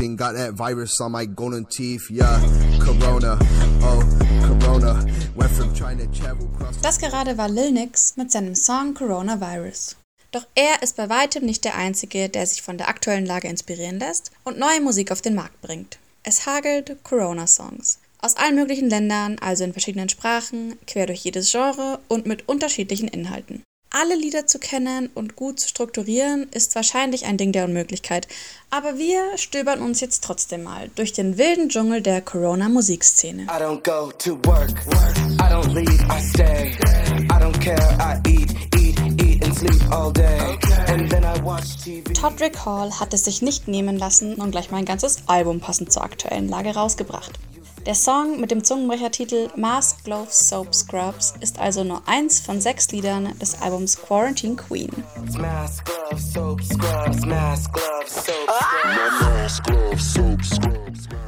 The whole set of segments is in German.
19, got that virus on my golden teeth, yeah. Corona, oh, Corona. Went from to travel across. Das gerade war Lil Nix mit seinem Song Coronavirus. Doch er ist bei weitem nicht der Einzige, der sich von der aktuellen Lage inspirieren lässt und neue Musik auf den Markt bringt. Es hagelt Corona-Songs. Aus allen möglichen Ländern, also in verschiedenen Sprachen, quer durch jedes Genre und mit unterschiedlichen Inhalten. Alle Lieder zu kennen und gut zu strukturieren ist wahrscheinlich ein Ding der Unmöglichkeit, aber wir stöbern uns jetzt trotzdem mal durch den wilden Dschungel der Corona-Musikszene. I don't go to work. I don't leave, I stay. I don't care, I eat, eat, eat and sleep all day. And then I watch TV. Todrick Hall hat es sich nicht nehmen lassen und gleich mal ein ganzes Album passend zur aktuellen Lage rausgebracht. Der Song mit dem Zungenbrechertitel Mask, Gloves, Soap, Scrubs ist also nur eins von sechs Liedern des Albums Quarantine Queen. Scrubs.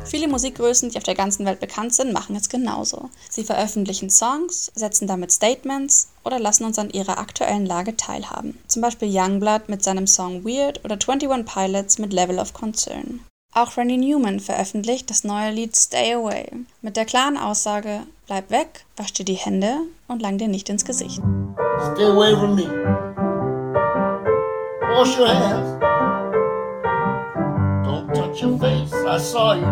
Viele Musikgrößen, die auf der ganzen Welt bekannt sind, machen es genauso. Sie veröffentlichen Songs, setzen damit Statements oder lassen uns an ihrer aktuellen Lage teilhaben. Zum Beispiel Youngblood mit seinem Song Weird oder 21 Pilots mit Level of Concern. Auch Randy Newman veröffentlicht das neue Lied Stay Away mit der klaren Aussage: Bleib weg, wasch dir die Hände und lang dir nicht ins Gesicht. Stay away from me. Wash your hands. Don't touch your face. I saw you.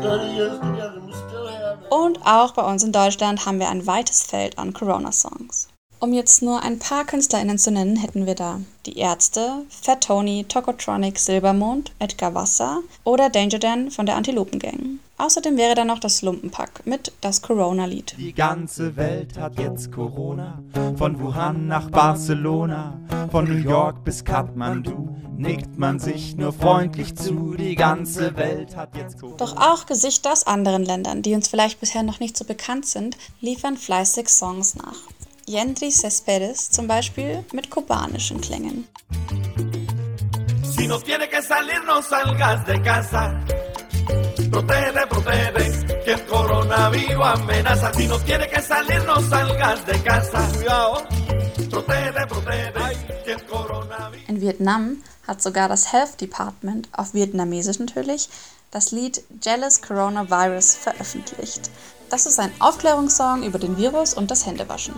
30 years together, we still have it. Und auch bei uns in Deutschland haben wir ein weites Feld an Corona-Songs. Um jetzt nur ein paar KünstlerInnen zu nennen, hätten wir da die Ärzte, Fat Tony, Tokotronic, Silbermond, Edgar Wasser oder Danger Dan von der Antilopen Gang. Außerdem wäre da noch das Lumpenpack mit das Corona-Lied. Die ganze Welt hat jetzt Corona. Von Wuhan nach Barcelona, von New York bis Kathmandu. Nickt man sich nur freundlich zu. Die ganze Welt hat jetzt Corona. Doch auch Gesichter aus anderen Ländern, die uns vielleicht bisher noch nicht so bekannt sind, liefern fleißig Songs nach. Yendri Cespedes zum Beispiel mit kubanischen Klängen. Si no tiene que salir, no salgas de casa. Protege, protege, que el coronavirus amenaza. Si no tiene que salir, no salgas de casa. Cuidado. Protege, protege, que el coronavirus. In Vietnam hat sogar das Health Department, auf Vietnamesisch natürlich, das Lied Jealous Coronavirus veröffentlicht. Das ist ein Aufklärungssong über den Virus und das Händewaschen.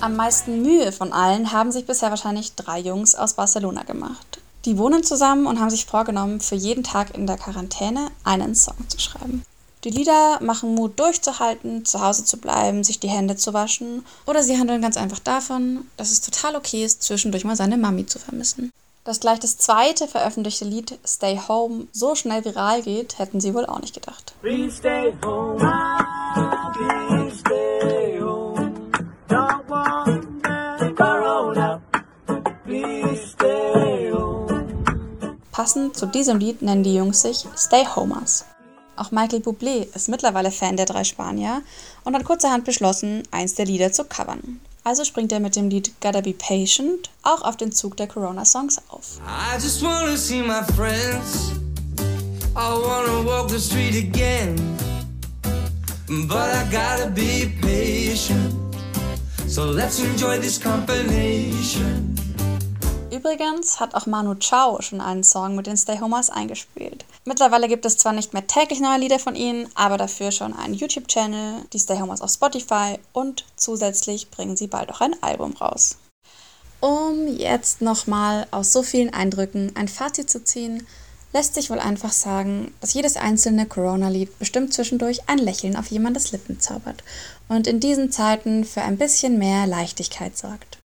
Am meisten Mühe von allen haben sich bisher wahrscheinlich drei Jungs aus Barcelona gemacht. Die wohnen zusammen und haben sich vorgenommen, für jeden Tag in der Quarantäne einen Song zu schreiben. Die Lieder machen Mut durchzuhalten, zu Hause zu bleiben, sich die Hände zu waschen oder sie handeln ganz einfach davon, dass es total okay ist, zwischendurch mal seine Mami zu vermissen. Dass gleich das zweite veröffentlichte Lied Stay Home so schnell viral geht, hätten sie wohl auch nicht gedacht. Please stay home. Please stay home. Don't want that corona. Please stay home. Passend zu diesem Lied nennen die Jungs sich Stay Homers. Auch Michael Bublé ist mittlerweile Fan der drei Spanier und hat kurzerhand beschlossen, eins der Lieder zu covern. Also springt er mit dem Lied Gotta Be Patient auch auf den Zug der Corona-Songs auf. I just wanna see my friends. I wanna walk the street again. But I gotta be patient. So let's enjoy this combination. Übrigens hat auch Manu Chao schon einen Song mit den Stay Homers eingespielt. Mittlerweile gibt es zwar nicht mehr täglich neue Lieder von ihnen, aber dafür schon einen YouTube-Channel, die Stay Homers auf Spotify und zusätzlich bringen sie bald auch ein Album raus. Um jetzt nochmal aus so vielen Eindrücken ein Fazit zu ziehen, lässt sich wohl einfach sagen, dass jedes einzelne Corona-Lied bestimmt zwischendurch ein Lächeln auf jemandes Lippen zaubert und in diesen Zeiten für ein bisschen mehr Leichtigkeit sorgt.